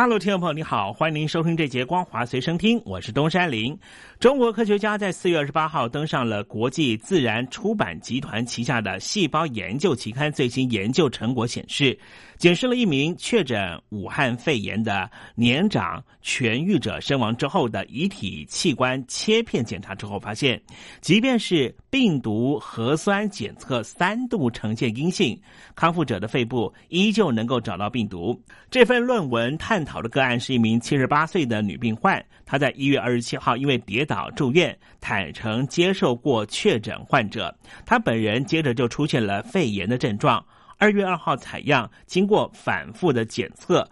大陆听众朋友，你好，欢迎您收听这节光华随身听，我是东山林。中国科学家在四月二十八号登上了国际自然出版集团旗下的细胞研究期刊，最新研究成果显示。检视了一名确诊武汉肺炎的年长痊愈者身亡之后的遗体器官切片检查之后，发现，即便是病毒核酸检测三度呈现阴性，康复者的肺部依旧能够找到病毒。这份论文探讨的个案是一名七十八岁的女病患，她在一月二十七号因为跌倒住院，坦诚接受过确诊患者，她本人接着就出现了肺炎的症状。二月二号采样，经过反复的检测，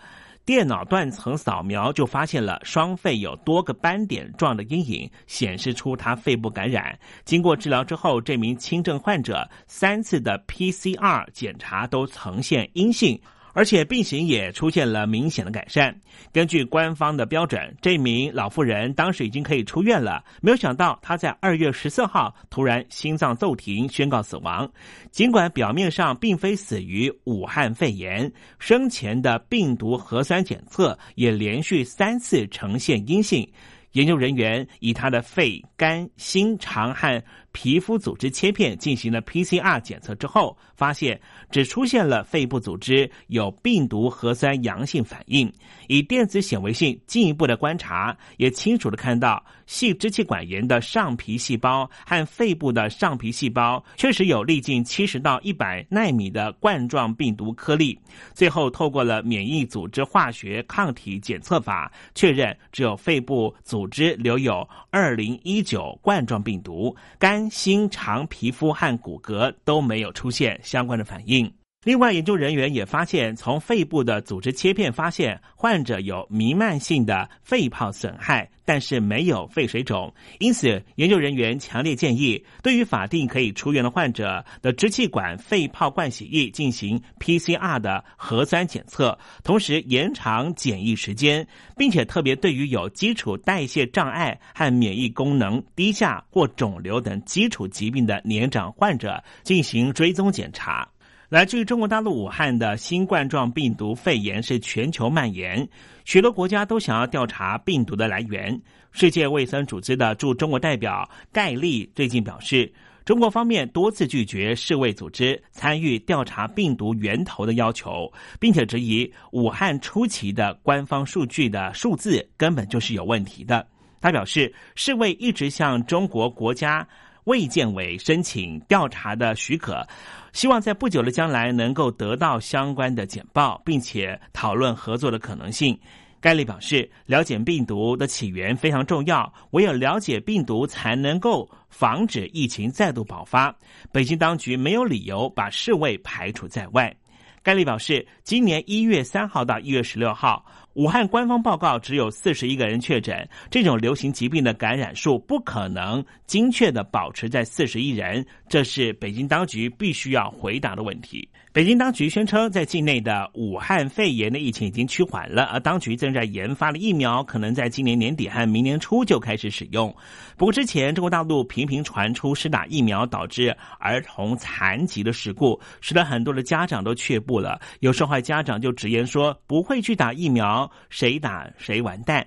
电脑断层扫描就发现了双肺有多个斑点状的阴影，显示出她肺部感染。经过治疗之后，这名轻症患者三次的 PCR 检查都呈现阴性。而且病情也出现了明显的改善。根据官方的标准，这名老妇人当时已经可以出院了。没有想到，她在二月十四号突然心脏骤停，宣告死亡。尽管表面上并非死于武汉肺炎，生前的病毒核酸检测也连续三次呈现阴性。研究人员以他的肺、肝、心、肠和皮肤组织切片进行了 PCR 检测之后，发现只出现了肺部组织有病毒核酸阳性反应。以电子显微镜进一步的观察，也清楚的看到细支气管炎的上皮细胞和肺部的上皮细胞确实有粒径七十到一百纳米的冠状病毒颗粒。最后，透过了免疫组织化学抗体检测法，确认只有肺部组织留有二零一九冠状病毒，肝、心、肠、皮肤和骨骼都没有出现相关的反应。另外，研究人员也发现，从肺部的组织切片发现，患者有弥漫性的肺泡损害，但是没有肺水肿。因此，研究人员强烈建议，对于法定可以出院的患者的支气管肺泡灌洗液进行 PCR 的核酸检测，同时延长检疫时间，并且特别对于有基础代谢障碍和免疫功能低下或肿瘤等基础疾病的年长患者进行追踪检查。来自于中国大陆武汉的新冠状病毒肺炎是全球蔓延，许多国家都想要调查病毒的来源。世界卫生组织的驻中国代表盖利最近表示，中国方面多次拒绝世卫组织参与调查病毒源头的要求，并且质疑武汉初期的官方数据的数字根本就是有问题的。他表示，世卫一直向中国国家。卫健委申请调查的许可，希望在不久的将来能够得到相关的简报，并且讨论合作的可能性。盖利表示，了解病毒的起源非常重要，唯有了解病毒，才能够防止疫情再度爆发。北京当局没有理由把世卫排除在外。盖利表示，今年一月三号到一月十六号。武汉官方报告只有四十一个人确诊，这种流行疾病的感染数不可能精确的保持在四十一人，这是北京当局必须要回答的问题。北京当局宣称，在境内的武汉肺炎的疫情已经趋缓了，而当局正在研发的疫苗可能在今年年底和明年初就开始使用。不过，之前中国大陆频频传出施打疫苗导致儿童残疾的事故，使得很多的家长都却步了。有受害家长就直言说，不会去打疫苗，谁打谁完蛋。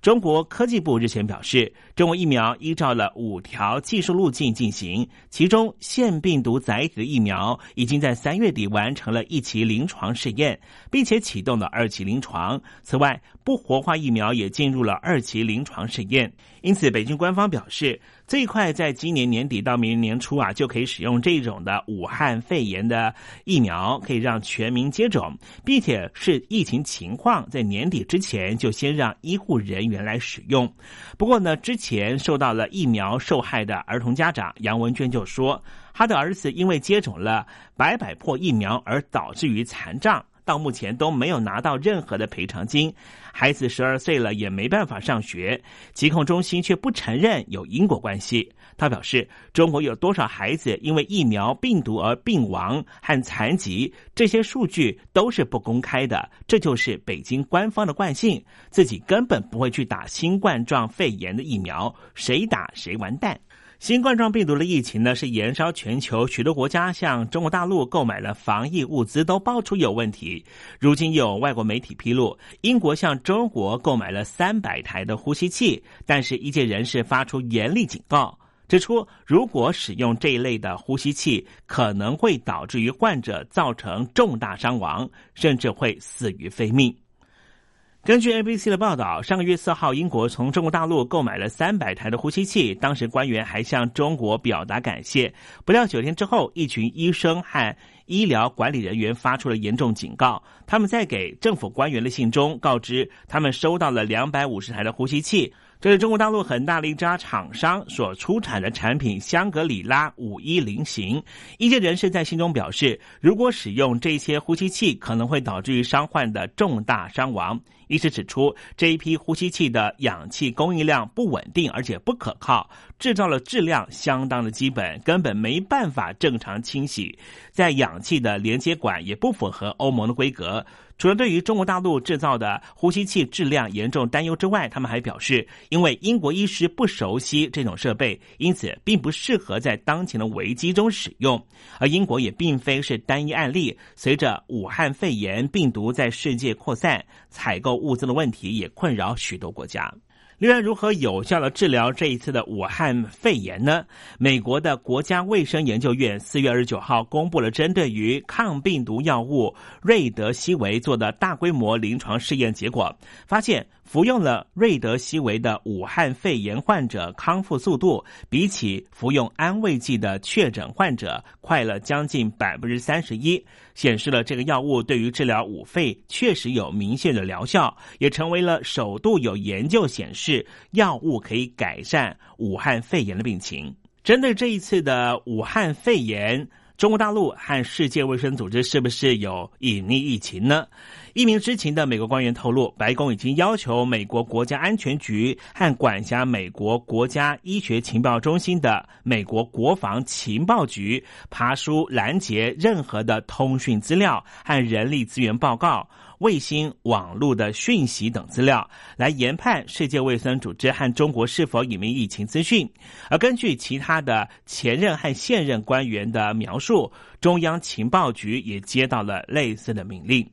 中国科技部日前表示，中国疫苗依照了五条技术路径进行，其中腺病毒载体的疫苗已经在三月底完成了一期临床试验，并且启动了二期临床。此外，不活化疫苗也进入了二期临床试验。因此，北京官方表示。最快在今年年底到明年初啊，就可以使用这种的武汉肺炎的疫苗，可以让全民接种，并且是疫情情况在年底之前就先让医护人员来使用。不过呢，之前受到了疫苗受害的儿童家长杨文娟就说，他的儿子因为接种了白百破疫苗而导致于残障。到目前都没有拿到任何的赔偿金。孩子十二岁了也没办法上学，疾控中心却不承认有因果关系。他表示，中国有多少孩子因为疫苗病毒而病亡和残疾，这些数据都是不公开的。这就是北京官方的惯性，自己根本不会去打新冠状肺炎的疫苗，谁打谁完蛋。新冠状病毒的疫情呢，是延烧全球，许多国家向中国大陆购买了防疫物资，都爆出有问题。如今有外国媒体披露，英国向中国购买了三百台的呼吸器，但是一界人士发出严厉警告，指出如果使用这一类的呼吸器，可能会导致于患者造成重大伤亡，甚至会死于非命。根据 ABC 的报道，上个月四号，英国从中国大陆购买了三百台的呼吸器，当时官员还向中国表达感谢。不料九天之后，一群医生和医疗管理人员发出了严重警告。他们在给政府官员的信中告知，他们收到了两百五十台的呼吸器。这是中国大陆很大的一家厂商所出产的产品——香格里拉五一零型。一些人士在信中表示，如果使用这些呼吸器，可能会导致于伤患的重大伤亡。医师指出，这一批呼吸器的氧气供应量不稳定，而且不可靠，制造了质量相当的基本，根本没办法正常清洗。在氧气的连接管也不符合欧盟的规格。除了对于中国大陆制造的呼吸器质量严重担忧之外，他们还表示，因为英国医师不熟悉这种设备，因此并不适合在当前的危机中使用。而英国也并非是单一案例，随着武汉肺炎病毒在世界扩散，采购物资的问题也困扰许多国家。另外，如何有效的治疗这一次的武汉肺炎呢？美国的国家卫生研究院四月二十九号公布了针对于抗病毒药物瑞德西韦做的大规模临床试验结果，发现。服用了瑞德西韦的武汉肺炎患者康复速度，比起服用安慰剂的确诊患者快了将近百分之三十一，显示了这个药物对于治疗武肺确实有明显的疗效，也成为了首度有研究显示药物可以改善武汉肺炎的病情。针对这一次的武汉肺炎，中国大陆和世界卫生组织是不是有隐匿疫情呢？一名知情的美国官员透露，白宫已经要求美国国家安全局和管辖美国国家医学情报中心的美国国防情报局爬书拦截任何的通讯资料和人力资源报告。卫星网络的讯息等资料，来研判世界卫生组织和中国是否隐瞒疫情资讯。而根据其他的前任和现任官员的描述，中央情报局也接到了类似的命令。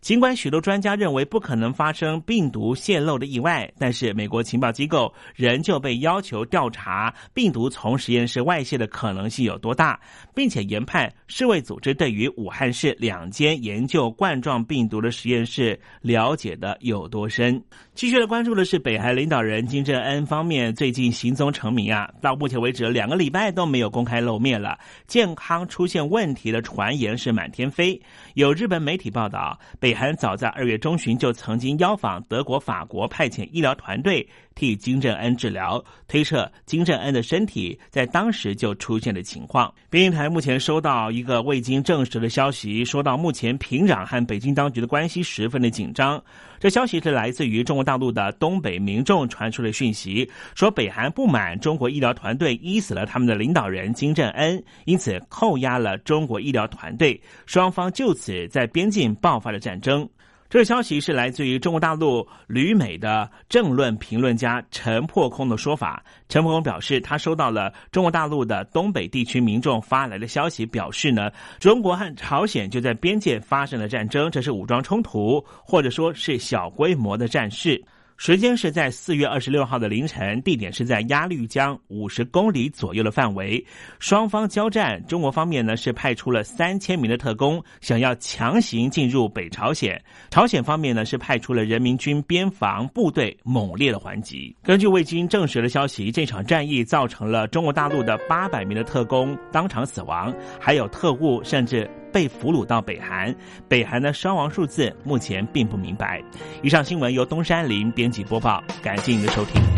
尽管许多专家认为不可能发生病毒泄露的意外，但是美国情报机构仍旧被要求调查病毒从实验室外泄的可能性有多大，并且研判世卫组织对于武汉市两间研究冠状病毒的实验室了解的有多深。继续来关注的是北韩领导人金正恩方面最近行踪成谜啊，到目前为止两个礼拜都没有公开露面了，健康出现问题的传言是满天飞。有日本媒体报道。北韩早在二月中旬就曾经邀访德国、法国，派遣医疗团队替金正恩治疗，推测金正恩的身体在当时就出现了情况。北京台目前收到一个未经证实的消息，说到目前平壤和北京当局的关系十分的紧张。这消息是来自于中国大陆的东北民众传出的讯息，说北韩不满中国医疗团队医死了他们的领导人金正恩，因此扣押了中国医疗团队，双方就此在边境爆发了战争。这个消息是来自于中国大陆旅美的政论评论家陈破空的说法。陈破空表示，他收到了中国大陆的东北地区民众发来的消息，表示呢，中国和朝鲜就在边界发生了战争，这是武装冲突，或者说是小规模的战事。时间是在四月二十六号的凌晨，地点是在鸭绿江五十公里左右的范围。双方交战，中国方面呢是派出了三千名的特工，想要强行进入北朝鲜；朝鲜方面呢是派出了人民军边防部队，猛烈的还击。根据未经证实的消息，这场战役造成了中国大陆的八百名的特工当场死亡，还有特务甚至。被俘虏到北韩，北韩的伤亡数字目前并不明白。以上新闻由东山林编辑播报，感谢您的收听。